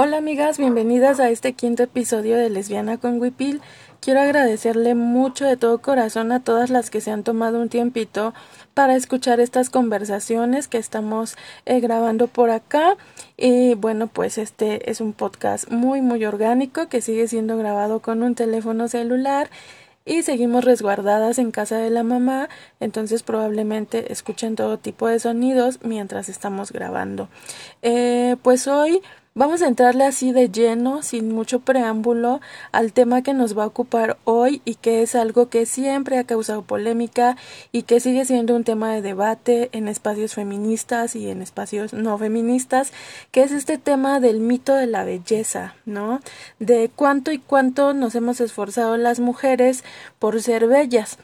Hola amigas, bienvenidas a este quinto episodio de Lesbiana con Wipil. Quiero agradecerle mucho de todo corazón a todas las que se han tomado un tiempito para escuchar estas conversaciones que estamos eh, grabando por acá. Y bueno, pues este es un podcast muy, muy orgánico que sigue siendo grabado con un teléfono celular y seguimos resguardadas en casa de la mamá, entonces probablemente escuchen todo tipo de sonidos mientras estamos grabando. Eh, pues hoy Vamos a entrarle así de lleno, sin mucho preámbulo, al tema que nos va a ocupar hoy y que es algo que siempre ha causado polémica y que sigue siendo un tema de debate en espacios feministas y en espacios no feministas, que es este tema del mito de la belleza, ¿no? De cuánto y cuánto nos hemos esforzado las mujeres por ser bellas.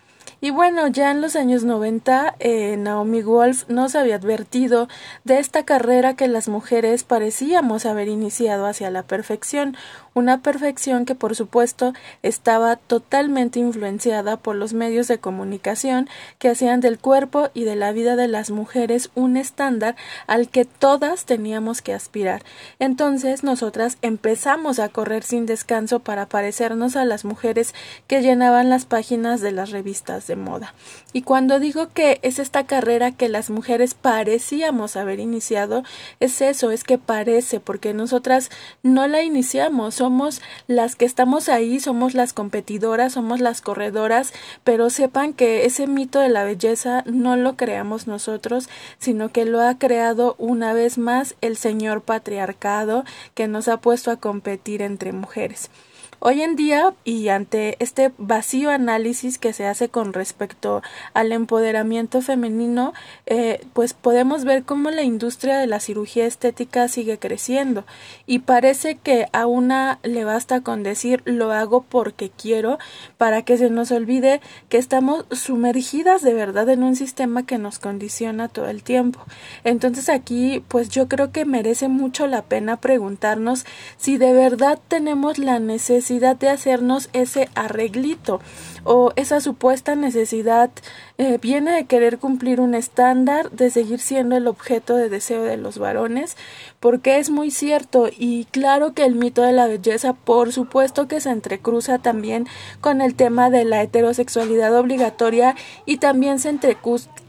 Y bueno, ya en los años 90, eh, Naomi Wolf nos había advertido de esta carrera que las mujeres parecíamos haber iniciado hacia la perfección, una perfección que por supuesto estaba totalmente influenciada por los medios de comunicación que hacían del cuerpo y de la vida de las mujeres un estándar al que todas teníamos que aspirar. Entonces nosotras empezamos a correr sin descanso para parecernos a las mujeres que llenaban las páginas de las revistas de moda. Y cuando digo que es esta carrera que las mujeres parecíamos haber iniciado, es eso, es que parece, porque nosotras no la iniciamos, somos las que estamos ahí, somos las competidoras, somos las corredoras, pero sepan que ese mito de la belleza no lo creamos nosotros, sino que lo ha creado una vez más el señor patriarcado que nos ha puesto a competir entre mujeres. Hoy en día, y ante este vacío análisis que se hace con respecto al empoderamiento femenino, eh, pues podemos ver cómo la industria de la cirugía estética sigue creciendo y parece que a una le basta con decir lo hago porque quiero para que se nos olvide que estamos sumergidas de verdad en un sistema que nos condiciona todo el tiempo. Entonces aquí, pues yo creo que merece mucho la pena preguntarnos si de verdad tenemos la necesidad de hacernos ese arreglito o esa supuesta necesidad eh, viene de querer cumplir un estándar, de seguir siendo el objeto de deseo de los varones, porque es muy cierto y claro que el mito de la belleza, por supuesto que se entrecruza también con el tema de la heterosexualidad obligatoria y también se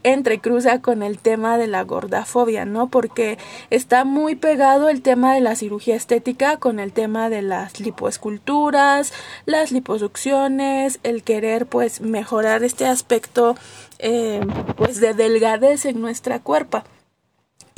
entrecruza con el tema de la gordafobia, ¿no? Porque está muy pegado el tema de la cirugía estética con el tema de las lipoesculturas, las liposucciones, el querer pues mejorar este aspecto eh, pues de delgadez en nuestra cuerpa.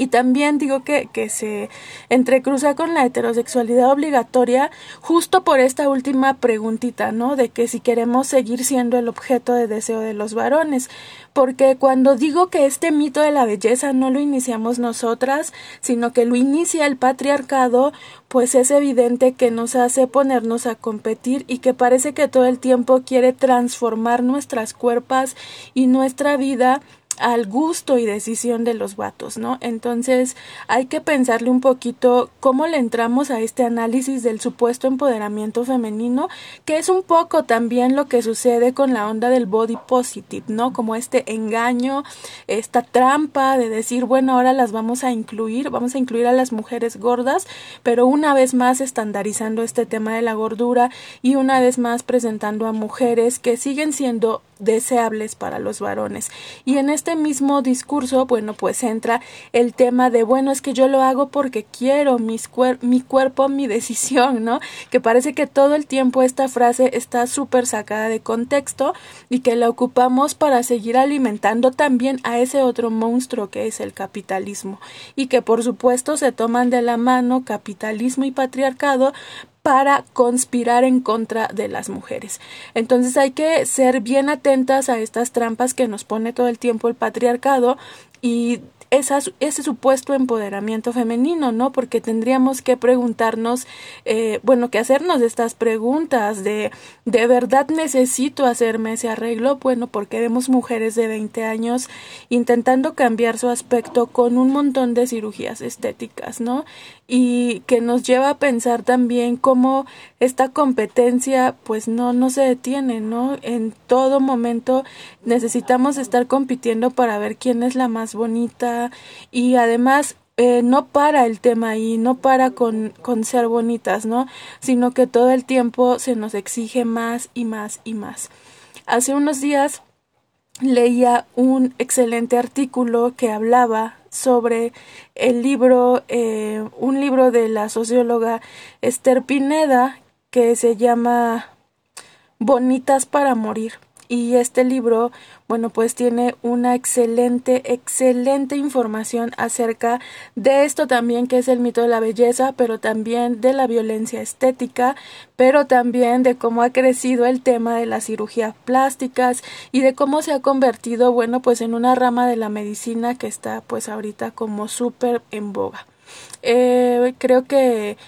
Y también digo que, que se entrecruza con la heterosexualidad obligatoria justo por esta última preguntita, ¿no? De que si queremos seguir siendo el objeto de deseo de los varones. Porque cuando digo que este mito de la belleza no lo iniciamos nosotras, sino que lo inicia el patriarcado, pues es evidente que nos hace ponernos a competir y que parece que todo el tiempo quiere transformar nuestras cuerpos y nuestra vida al gusto y decisión de los vatos, ¿no? Entonces hay que pensarle un poquito cómo le entramos a este análisis del supuesto empoderamiento femenino, que es un poco también lo que sucede con la onda del body positive, ¿no? Como este engaño, esta trampa de decir, bueno, ahora las vamos a incluir, vamos a incluir a las mujeres gordas, pero una vez más estandarizando este tema de la gordura y una vez más presentando a mujeres que siguen siendo deseables para los varones. Y en este mismo discurso, bueno, pues entra el tema de, bueno, es que yo lo hago porque quiero mis mi cuerpo, mi decisión, ¿no? Que parece que todo el tiempo esta frase está súper sacada de contexto y que la ocupamos para seguir alimentando también a ese otro monstruo que es el capitalismo y que por supuesto se toman de la mano capitalismo y patriarcado para conspirar en contra de las mujeres. Entonces hay que ser bien atentas a estas trampas que nos pone todo el tiempo el patriarcado y ese supuesto empoderamiento femenino, ¿no? Porque tendríamos que preguntarnos, eh, bueno, que hacernos estas preguntas de, ¿de verdad necesito hacerme ese arreglo? Bueno, porque vemos mujeres de 20 años intentando cambiar su aspecto con un montón de cirugías estéticas, ¿no? Y que nos lleva a pensar también cómo esta competencia, pues no, no se detiene, ¿no? En todo momento necesitamos estar compitiendo para ver quién es la más bonita, y además eh, no para el tema ahí, no para con, con ser bonitas, ¿no? Sino que todo el tiempo se nos exige más y más y más. Hace unos días leía un excelente artículo que hablaba sobre el libro, eh, un libro de la socióloga Esther Pineda que se llama Bonitas para Morir y este libro, bueno, pues tiene una excelente, excelente información acerca de esto también que es el mito de la belleza, pero también de la violencia estética, pero también de cómo ha crecido el tema de las cirugías plásticas y de cómo se ha convertido, bueno, pues en una rama de la medicina que está pues ahorita como súper en boga. Eh, creo que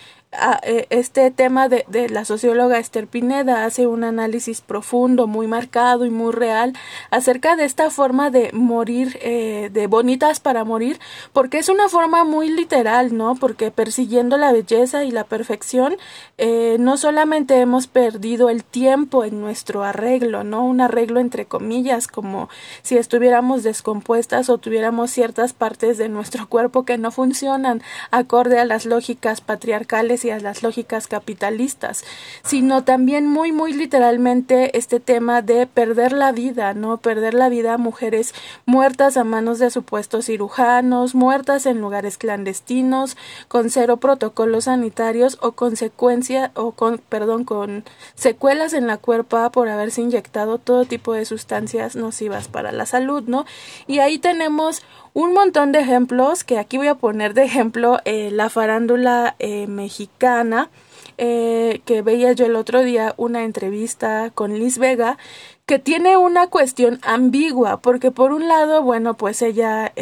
e, este tema de, de, la socióloga Esther Pineda hace un análisis profundo, muy marcado y muy real acerca de esta forma de morir, eh, de bonitas para morir, porque es una forma muy literal, ¿no? Porque persiguiendo la belleza y la perfección, eh, no solamente hemos perdido el tiempo en nuestro arreglo, ¿no? Un arreglo entre comillas, como si estuviéramos descompuestas o tuviéramos ciertas partes de nuestro cuerpo que no funcionan acorde a las lógicas patriarcales las lógicas capitalistas, sino también muy, muy literalmente este tema de perder la vida, ¿no? Perder la vida a mujeres muertas a manos de supuestos cirujanos, muertas en lugares clandestinos, con cero protocolos sanitarios o consecuencia, o con, perdón, con secuelas en la cuerpa por haberse inyectado todo tipo de sustancias nocivas para la salud, ¿no? Y ahí tenemos un montón de ejemplos que aquí voy a poner de ejemplo eh, la farándula eh, mexicana eh, que veía yo el otro día una entrevista con Liz Vega que tiene una cuestión ambigua porque por un lado bueno pues ella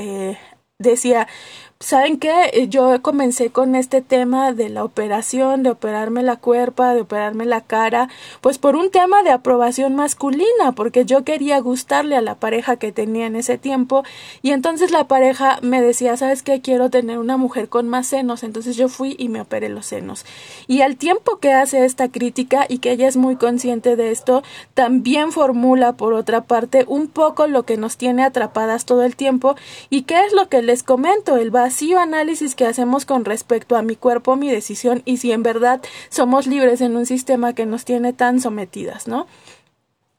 decía ¿Saben qué? Eh, yo comencé con este tema de la operación, de operarme la cuerpa, de operarme la cara, pues por un tema de aprobación masculina, porque yo quería gustarle a la pareja que tenía en ese tiempo y entonces la pareja me decía, ¿sabes qué? Quiero tener una mujer con más senos, entonces yo fui y me operé los senos. Y al tiempo que hace esta crítica y que ella es muy consciente de esto, también formula por otra parte un poco lo que nos tiene atrapadas todo el tiempo y qué es lo que les comento, el va vacío análisis que hacemos con respecto a mi cuerpo, mi decisión y si en verdad somos libres en un sistema que nos tiene tan sometidas, ¿no?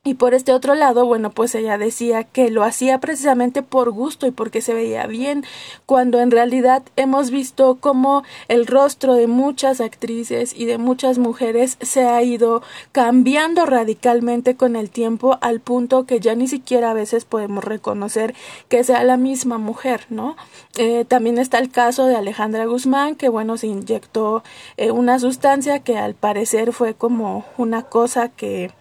Y por este otro lado, bueno, pues ella decía que lo hacía precisamente por gusto y porque se veía bien, cuando en realidad hemos visto cómo el rostro de muchas actrices y de muchas mujeres se ha ido cambiando radicalmente con el tiempo al punto que ya ni siquiera a veces podemos reconocer que sea la misma mujer, ¿no? Eh, también está el caso de Alejandra Guzmán, que bueno, se inyectó eh, una sustancia que al parecer fue como una cosa que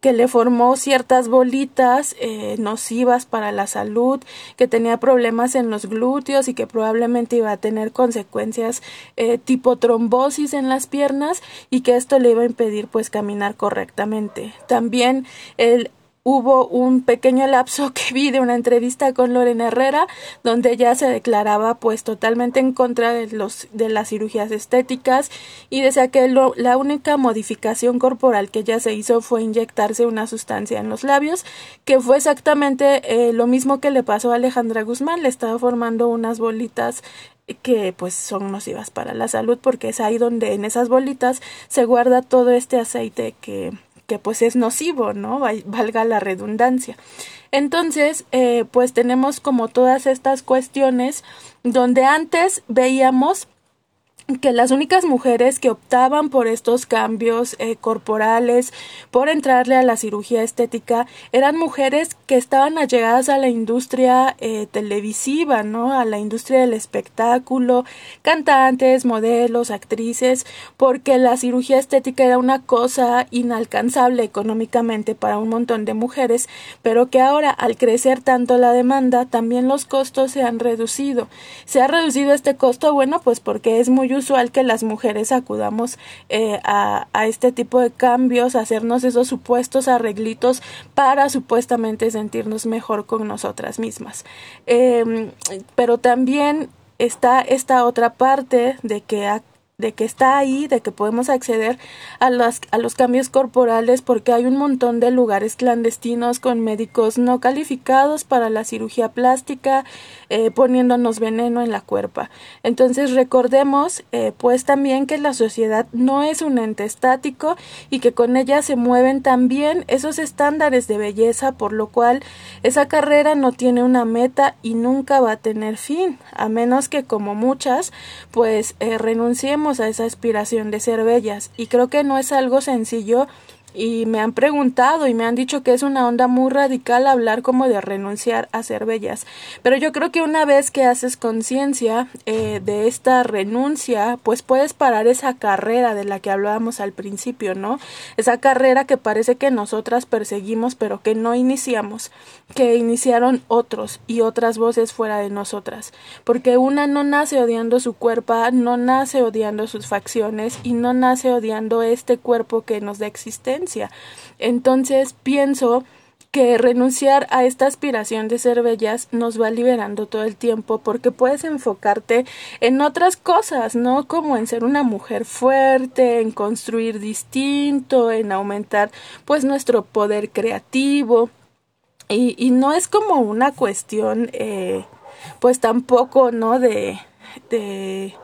que le formó ciertas bolitas eh, nocivas para la salud, que tenía problemas en los glúteos y que probablemente iba a tener consecuencias eh, tipo trombosis en las piernas y que esto le iba a impedir pues caminar correctamente. También el hubo un pequeño lapso que vi de una entrevista con Lorena Herrera donde ella se declaraba pues totalmente en contra de los de las cirugías estéticas y decía que la única modificación corporal que ella se hizo fue inyectarse una sustancia en los labios que fue exactamente eh, lo mismo que le pasó a Alejandra Guzmán. Le estaba formando unas bolitas que pues son nocivas para la salud porque es ahí donde en esas bolitas se guarda todo este aceite que que pues es nocivo, ¿no? Valga la redundancia. Entonces, eh, pues tenemos como todas estas cuestiones donde antes veíamos que las únicas mujeres que optaban por estos cambios eh, corporales, por entrarle a la cirugía estética, eran mujeres que estaban allegadas a la industria eh, televisiva, ¿no? A la industria del espectáculo, cantantes, modelos, actrices, porque la cirugía estética era una cosa inalcanzable económicamente para un montón de mujeres, pero que ahora al crecer tanto la demanda, también los costos se han reducido. Se ha reducido este costo, bueno, pues porque es muy usual que las mujeres acudamos eh, a, este tipo de cambios, a hacernos esos supuestos arreglitos para supuestamente sentirnos mejor con nosotras mismas. Eh, pero también está esta otra parte de que de que está ahí, de que podemos acceder a los, a los cambios corporales porque hay un montón de lugares clandestinos con médicos no calificados para la cirugía plástica, eh, poniéndonos veneno en la cuerpa. Entonces recordemos eh, pues también que la sociedad no es un ente estático y que con ella se mueven también esos estándares de belleza por lo cual esa carrera no tiene una meta y nunca va a tener fin, a menos que como muchas pues eh, renunciemos a esa aspiración de ser bellas. Y creo que no es algo sencillo y me han preguntado y me han dicho que es una onda muy radical hablar como de renunciar a ser bellas. Pero yo creo que una vez que haces conciencia eh, de esta renuncia, pues puedes parar esa carrera de la que hablábamos al principio, ¿no? Esa carrera que parece que nosotras perseguimos pero que no iniciamos, que iniciaron otros y otras voces fuera de nosotras. Porque una no nace odiando su cuerpo, no nace odiando sus facciones y no nace odiando este cuerpo que nos da existencia entonces pienso que renunciar a esta aspiración de ser bellas nos va liberando todo el tiempo porque puedes enfocarte en otras cosas, ¿no? Como en ser una mujer fuerte, en construir distinto, en aumentar pues nuestro poder creativo. Y, no es como una cuestión eh, pues tampoco, ¿no? De, de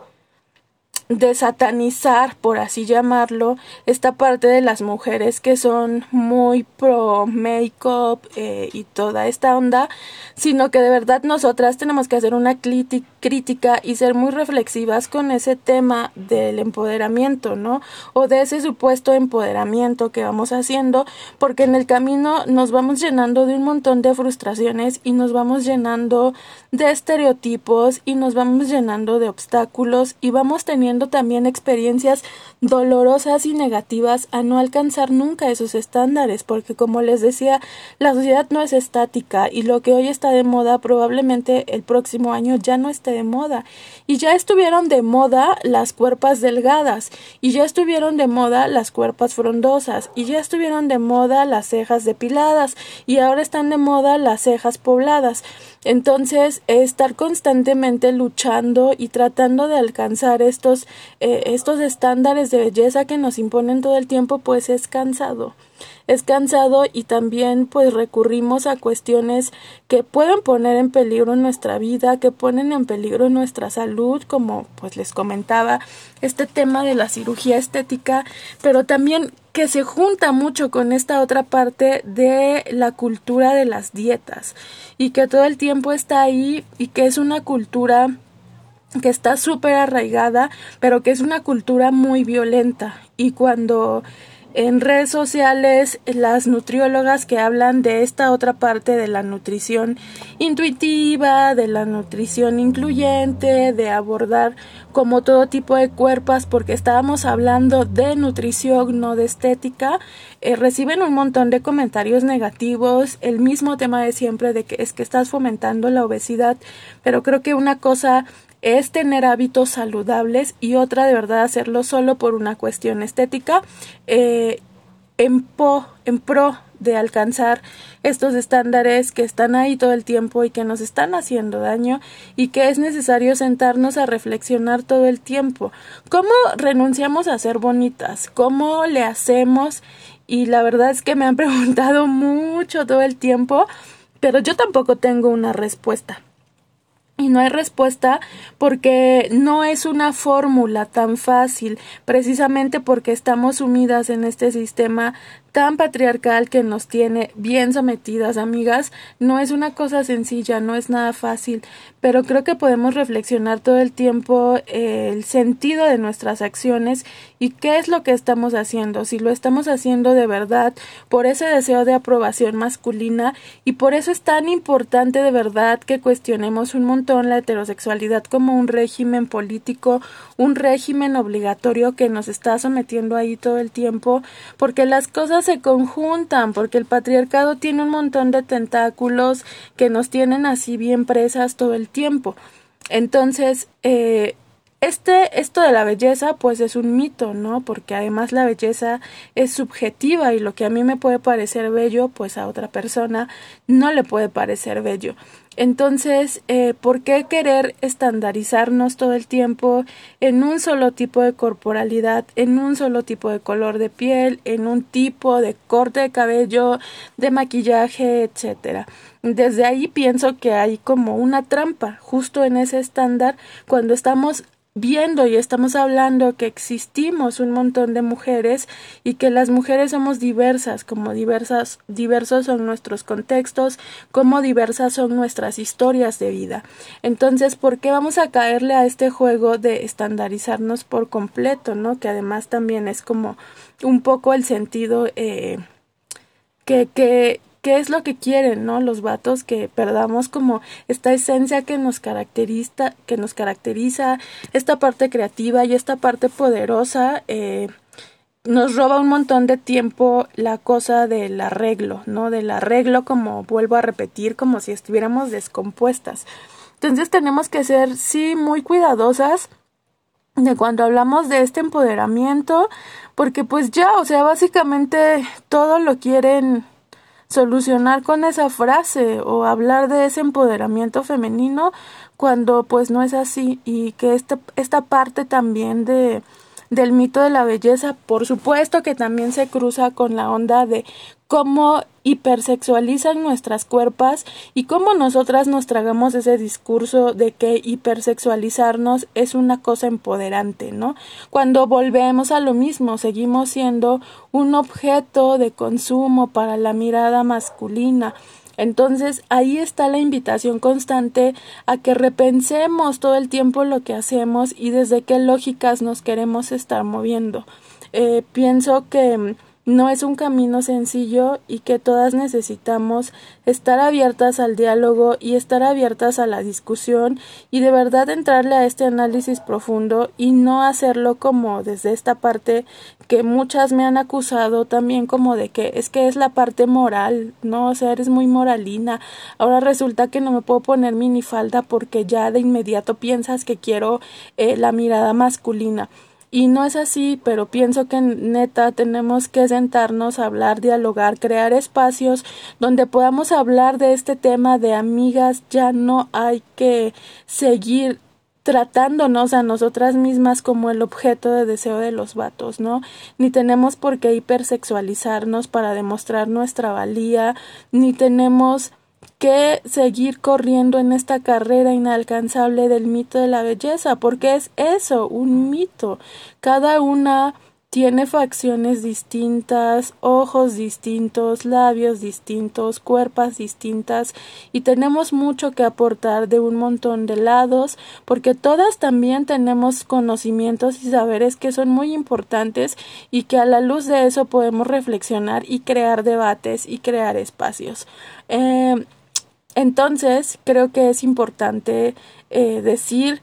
de satanizar, por así llamarlo, esta parte de las mujeres que son muy pro make-up eh, y toda esta onda, sino que de verdad nosotras tenemos que hacer una crítica y ser muy reflexivas con ese tema del empoderamiento, ¿no? O de ese supuesto empoderamiento que vamos haciendo, porque en el camino nos vamos llenando de un montón de frustraciones y nos vamos llenando de estereotipos y nos vamos llenando de obstáculos y vamos teniendo también experiencias dolorosas y negativas a no alcanzar nunca esos estándares, porque como les decía, la sociedad no es estática y lo que hoy está de moda probablemente el próximo año ya no esté de moda. Y ya estuvieron de moda las cuerpas delgadas, y ya estuvieron de moda las cuerpas frondosas, y ya estuvieron de moda las cejas depiladas, y ahora están de moda las cejas pobladas. Entonces, estar constantemente luchando y tratando de alcanzar estos, eh, estos estándares de belleza que nos imponen todo el tiempo, pues es cansado. Es cansado y también pues recurrimos a cuestiones que pueden poner en peligro nuestra vida, que ponen en peligro nuestra salud, como pues les comentaba, este tema de la cirugía estética, pero también que se junta mucho con esta otra parte de la cultura de las dietas y que todo el tiempo está ahí y que es una cultura que está súper arraigada, pero que es una cultura muy violenta. Y cuando en redes sociales las nutriólogas que hablan de esta otra parte de la nutrición intuitiva, de la nutrición incluyente, de abordar como todo tipo de cuerpos, porque estábamos hablando de nutrición, no de estética, eh, reciben un montón de comentarios negativos, el mismo tema de siempre de que es que estás fomentando la obesidad, pero creo que una cosa es tener hábitos saludables y otra de verdad hacerlo solo por una cuestión estética eh, en, po, en pro de alcanzar estos estándares que están ahí todo el tiempo y que nos están haciendo daño y que es necesario sentarnos a reflexionar todo el tiempo. ¿Cómo renunciamos a ser bonitas? ¿Cómo le hacemos? Y la verdad es que me han preguntado mucho todo el tiempo, pero yo tampoco tengo una respuesta. Y no hay respuesta porque no es una fórmula tan fácil, precisamente porque estamos sumidas en este sistema tan patriarcal que nos tiene bien sometidas, amigas, no es una cosa sencilla, no es nada fácil, pero creo que podemos reflexionar todo el tiempo eh, el sentido de nuestras acciones y qué es lo que estamos haciendo, si lo estamos haciendo de verdad por ese deseo de aprobación masculina y por eso es tan importante de verdad que cuestionemos un montón la heterosexualidad como un régimen político, un régimen obligatorio que nos está sometiendo ahí todo el tiempo, porque las cosas se conjuntan porque el patriarcado tiene un montón de tentáculos que nos tienen así bien presas todo el tiempo. Entonces, eh, este, esto de la belleza, pues es un mito, ¿no? Porque además la belleza es subjetiva y lo que a mí me puede parecer bello, pues a otra persona no le puede parecer bello. Entonces, eh, ¿por qué querer estandarizarnos todo el tiempo en un solo tipo de corporalidad, en un solo tipo de color de piel, en un tipo de corte de cabello, de maquillaje, etcétera? Desde ahí pienso que hay como una trampa justo en ese estándar cuando estamos viendo y estamos hablando que existimos un montón de mujeres y que las mujeres somos diversas, como diversas, diversos son nuestros contextos, como diversas son nuestras historias de vida. Entonces, ¿por qué vamos a caerle a este juego de estandarizarnos por completo, no? Que además también es como un poco el sentido eh, que, que qué es lo que quieren, ¿no? Los vatos que perdamos como esta esencia que nos caracteriza, que nos caracteriza, esta parte creativa y esta parte poderosa, eh, nos roba un montón de tiempo la cosa del arreglo, ¿no? Del arreglo como vuelvo a repetir, como si estuviéramos descompuestas. Entonces tenemos que ser, sí, muy cuidadosas de cuando hablamos de este empoderamiento, porque pues ya, o sea, básicamente todo lo quieren solucionar con esa frase o hablar de ese empoderamiento femenino cuando pues no es así y que esta, esta parte también de del mito de la belleza, por supuesto que también se cruza con la onda de cómo hipersexualizan nuestras cuerpas y cómo nosotras nos tragamos ese discurso de que hipersexualizarnos es una cosa empoderante, ¿no? Cuando volvemos a lo mismo, seguimos siendo un objeto de consumo para la mirada masculina. Entonces ahí está la invitación constante a que repensemos todo el tiempo lo que hacemos y desde qué lógicas nos queremos estar moviendo. Eh, pienso que no es un camino sencillo y que todas necesitamos estar abiertas al diálogo y estar abiertas a la discusión y de verdad entrarle a este análisis profundo y no hacerlo como desde esta parte que muchas me han acusado también como de que es que es la parte moral, no, o sea, eres muy moralina. Ahora resulta que no me puedo poner minifalda porque ya de inmediato piensas que quiero eh, la mirada masculina. Y no es así, pero pienso que neta tenemos que sentarnos hablar, dialogar, crear espacios donde podamos hablar de este tema de amigas. Ya no hay que seguir tratándonos a nosotras mismas como el objeto de deseo de los vatos, ¿no? Ni tenemos por qué hipersexualizarnos para demostrar nuestra valía, ni tenemos que seguir corriendo en esta carrera inalcanzable del mito de la belleza, porque es eso, un mito. Cada una tiene facciones distintas, ojos distintos, labios distintos, cuerpos distintas y tenemos mucho que aportar de un montón de lados porque todas también tenemos conocimientos y saberes que son muy importantes y que a la luz de eso podemos reflexionar y crear debates y crear espacios. Eh, entonces, creo que es importante eh, decir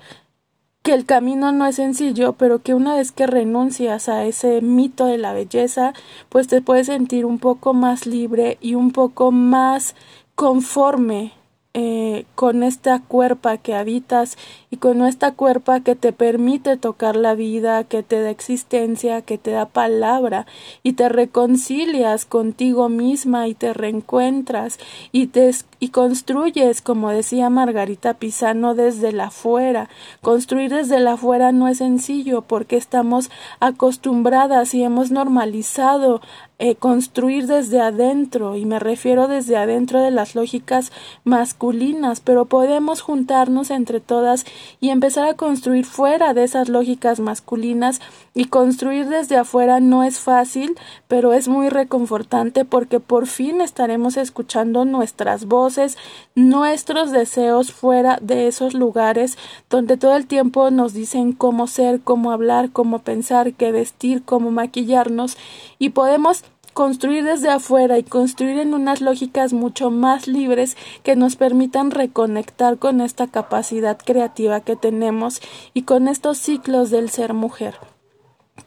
que el camino no es sencillo, pero que una vez que renuncias a ese mito de la belleza, pues te puedes sentir un poco más libre y un poco más conforme eh, con esta cuerpa que habitas y con esta cuerpa que te permite tocar la vida, que te da existencia, que te da palabra y te reconcilias contigo misma y te reencuentras y te y construyes, como decía Margarita Pisano, desde la fuera. Construir desde la fuera no es sencillo porque estamos acostumbradas y hemos normalizado eh, construir desde adentro, y me refiero desde adentro de las lógicas masculinas, pero podemos juntarnos entre todas y empezar a construir fuera de esas lógicas masculinas y construir desde afuera no es fácil, pero es muy reconfortante porque por fin estaremos escuchando nuestras voces, nuestros deseos fuera de esos lugares donde todo el tiempo nos dicen cómo ser, cómo hablar, cómo pensar, qué vestir, cómo maquillarnos y podemos construir desde afuera y construir en unas lógicas mucho más libres que nos permitan reconectar con esta capacidad creativa que tenemos y con estos ciclos del ser mujer.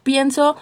Pienso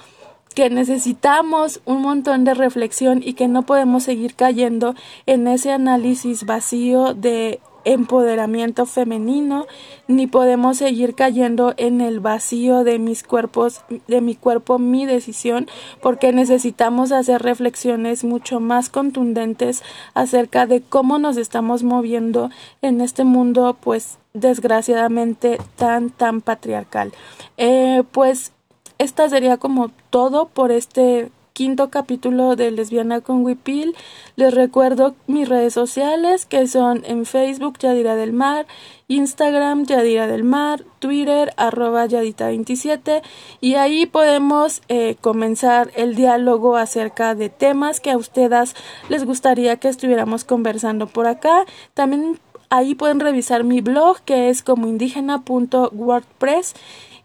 que necesitamos un montón de reflexión y que no podemos seguir cayendo en ese análisis vacío de empoderamiento femenino, ni podemos seguir cayendo en el vacío de mis cuerpos, de mi cuerpo, mi decisión, porque necesitamos hacer reflexiones mucho más contundentes acerca de cómo nos estamos moviendo en este mundo, pues desgraciadamente tan tan patriarcal. Eh, pues esta sería como todo por este quinto capítulo de Lesbiana con Wipil. Les recuerdo mis redes sociales que son en Facebook Yadira del Mar, Instagram Yadira del Mar, Twitter arroba Yadita27 y ahí podemos eh, comenzar el diálogo acerca de temas que a ustedes les gustaría que estuviéramos conversando por acá. También ahí pueden revisar mi blog que es como indígena.wordpress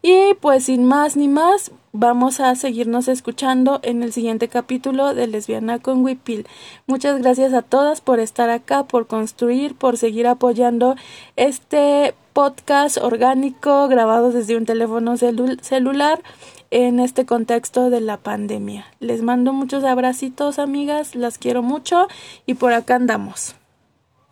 y pues sin más ni más, vamos a seguirnos escuchando en el siguiente capítulo de Lesbiana con Wipil. Muchas gracias a todas por estar acá, por construir, por seguir apoyando este podcast orgánico grabado desde un teléfono celular en este contexto de la pandemia. Les mando muchos abracitos, amigas, las quiero mucho y por acá andamos.